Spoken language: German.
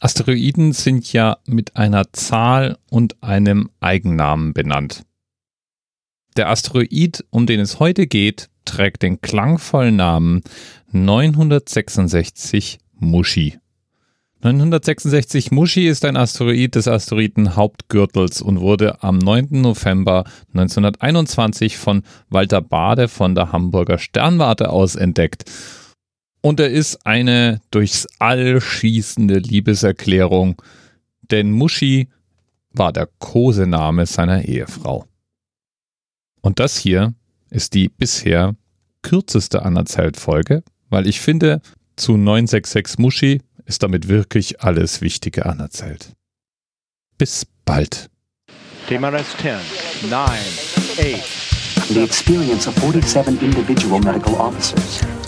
Asteroiden sind ja mit einer Zahl und einem Eigennamen benannt. Der Asteroid, um den es heute geht, trägt den klangvollen Namen 966 Mushi. 966 Mushi ist ein Asteroid des Asteroidenhauptgürtels und wurde am 9. November 1921 von Walter Bade von der Hamburger Sternwarte aus entdeckt. Und er ist eine durchs All schießende Liebeserklärung, denn Mushi war der Kosename seiner Ehefrau. Und das hier ist die bisher kürzeste Anerzählt-Folge, weil ich finde, zu 966 Mushi ist damit wirklich alles Wichtige anerzählt. Bis bald. TMRS 10, 9, 8. The experience of 47 individual medical officers.